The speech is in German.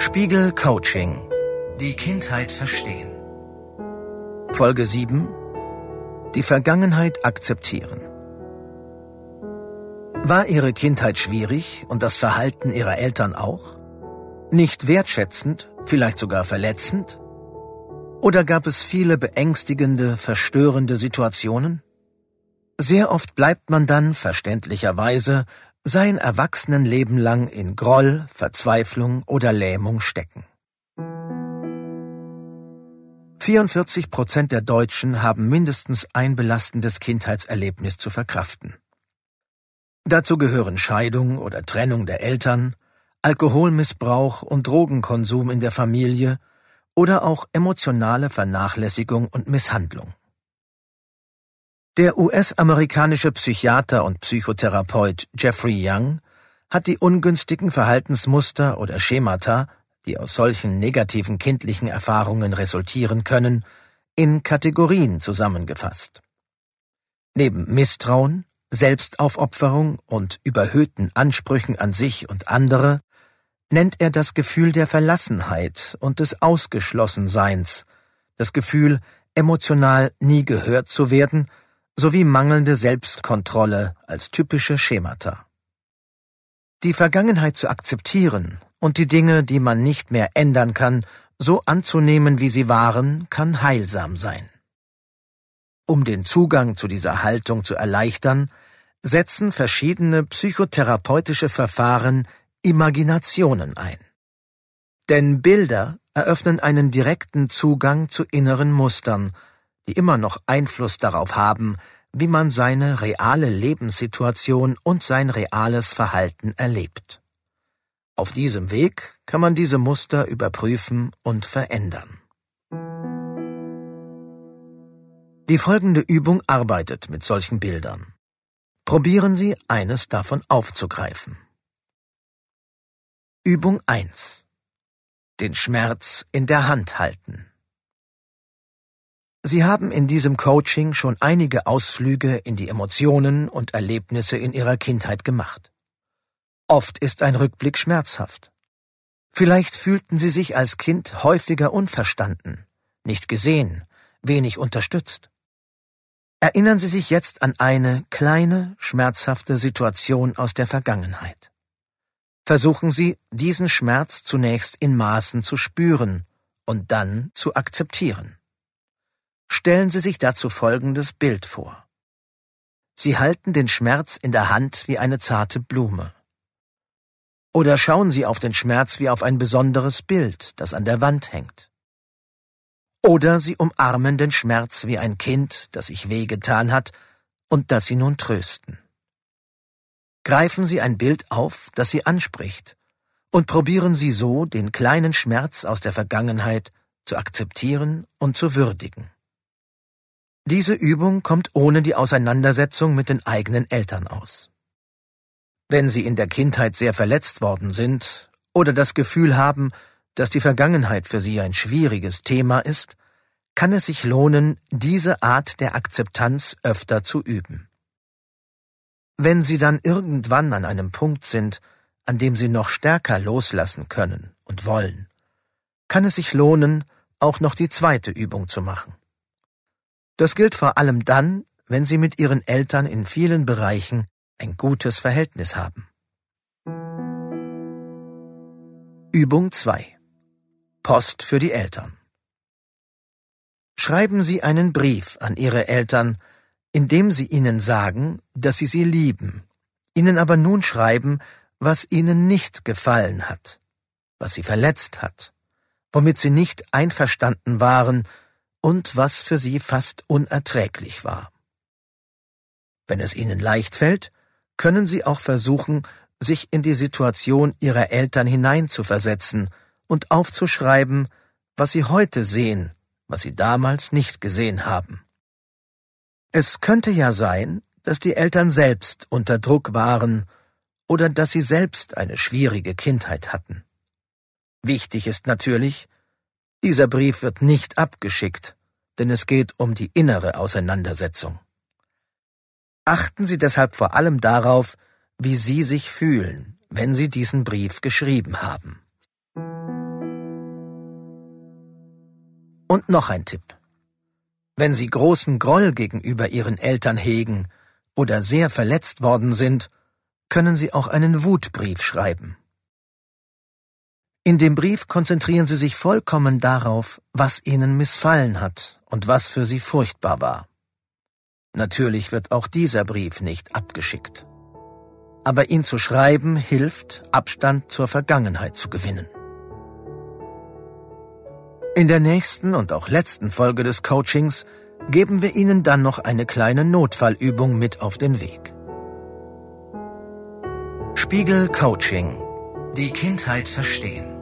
Spiegel Coaching. Die Kindheit verstehen. Folge 7. Die Vergangenheit akzeptieren. War Ihre Kindheit schwierig und das Verhalten Ihrer Eltern auch? Nicht wertschätzend, vielleicht sogar verletzend? Oder gab es viele beängstigende, verstörende Situationen? Sehr oft bleibt man dann, verständlicherweise, sein Erwachsenenleben lang in Groll, Verzweiflung oder Lähmung stecken. 44 Prozent der Deutschen haben mindestens ein belastendes Kindheitserlebnis zu verkraften. Dazu gehören Scheidung oder Trennung der Eltern, Alkoholmissbrauch und Drogenkonsum in der Familie oder auch emotionale Vernachlässigung und Misshandlung. Der US-amerikanische Psychiater und Psychotherapeut Jeffrey Young hat die ungünstigen Verhaltensmuster oder Schemata, die aus solchen negativen kindlichen Erfahrungen resultieren können, in Kategorien zusammengefasst. Neben Misstrauen, Selbstaufopferung und überhöhten Ansprüchen an sich und andere nennt er das Gefühl der Verlassenheit und des Ausgeschlossenseins, das Gefühl, emotional nie gehört zu werden sowie mangelnde Selbstkontrolle als typische Schemata. Die Vergangenheit zu akzeptieren und die Dinge, die man nicht mehr ändern kann, so anzunehmen, wie sie waren, kann heilsam sein. Um den Zugang zu dieser Haltung zu erleichtern, setzen verschiedene psychotherapeutische Verfahren Imaginationen ein. Denn Bilder eröffnen einen direkten Zugang zu inneren Mustern, die immer noch Einfluss darauf haben, wie man seine reale Lebenssituation und sein reales Verhalten erlebt. Auf diesem Weg kann man diese Muster überprüfen und verändern. Die folgende Übung arbeitet mit solchen Bildern. Probieren Sie, eines davon aufzugreifen. Übung 1. Den Schmerz in der Hand halten. Sie haben in diesem Coaching schon einige Ausflüge in die Emotionen und Erlebnisse in Ihrer Kindheit gemacht. Oft ist ein Rückblick schmerzhaft. Vielleicht fühlten Sie sich als Kind häufiger unverstanden, nicht gesehen, wenig unterstützt. Erinnern Sie sich jetzt an eine kleine, schmerzhafte Situation aus der Vergangenheit. Versuchen Sie, diesen Schmerz zunächst in Maßen zu spüren und dann zu akzeptieren. Stellen Sie sich dazu folgendes Bild vor. Sie halten den Schmerz in der Hand wie eine zarte Blume. Oder schauen Sie auf den Schmerz wie auf ein besonderes Bild, das an der Wand hängt. Oder Sie umarmen den Schmerz wie ein Kind, das sich wehgetan hat und das Sie nun trösten. Greifen Sie ein Bild auf, das Sie anspricht, und probieren Sie so, den kleinen Schmerz aus der Vergangenheit zu akzeptieren und zu würdigen. Diese Übung kommt ohne die Auseinandersetzung mit den eigenen Eltern aus. Wenn Sie in der Kindheit sehr verletzt worden sind oder das Gefühl haben, dass die Vergangenheit für Sie ein schwieriges Thema ist, kann es sich lohnen, diese Art der Akzeptanz öfter zu üben. Wenn Sie dann irgendwann an einem Punkt sind, an dem Sie noch stärker loslassen können und wollen, kann es sich lohnen, auch noch die zweite Übung zu machen. Das gilt vor allem dann, wenn Sie mit Ihren Eltern in vielen Bereichen ein gutes Verhältnis haben. Übung 2 Post für die Eltern Schreiben Sie einen Brief an Ihre Eltern, in dem Sie ihnen sagen, dass Sie sie lieben, ihnen aber nun schreiben, was Ihnen nicht gefallen hat, was Sie verletzt hat, womit Sie nicht einverstanden waren und was für sie fast unerträglich war. Wenn es ihnen leicht fällt, können sie auch versuchen, sich in die Situation ihrer Eltern hineinzuversetzen und aufzuschreiben, was sie heute sehen, was sie damals nicht gesehen haben. Es könnte ja sein, dass die Eltern selbst unter Druck waren oder dass sie selbst eine schwierige Kindheit hatten. Wichtig ist natürlich, dieser Brief wird nicht abgeschickt, denn es geht um die innere Auseinandersetzung. Achten Sie deshalb vor allem darauf, wie Sie sich fühlen, wenn Sie diesen Brief geschrieben haben. Und noch ein Tipp. Wenn Sie großen Groll gegenüber Ihren Eltern hegen oder sehr verletzt worden sind, können Sie auch einen Wutbrief schreiben. In dem Brief konzentrieren Sie sich vollkommen darauf, was Ihnen missfallen hat und was für Sie furchtbar war. Natürlich wird auch dieser Brief nicht abgeschickt. Aber ihn zu schreiben hilft, Abstand zur Vergangenheit zu gewinnen. In der nächsten und auch letzten Folge des Coachings geben wir Ihnen dann noch eine kleine Notfallübung mit auf den Weg. Spiegel Coaching. Die Kindheit verstehen.